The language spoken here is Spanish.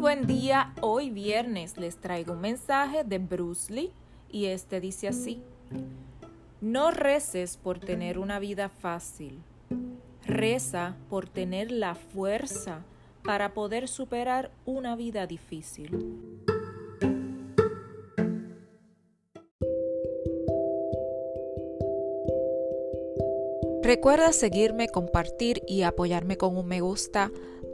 Buen día, hoy viernes les traigo un mensaje de Bruce Lee y este dice así, no reces por tener una vida fácil, reza por tener la fuerza para poder superar una vida difícil. Recuerda seguirme, compartir y apoyarme con un me gusta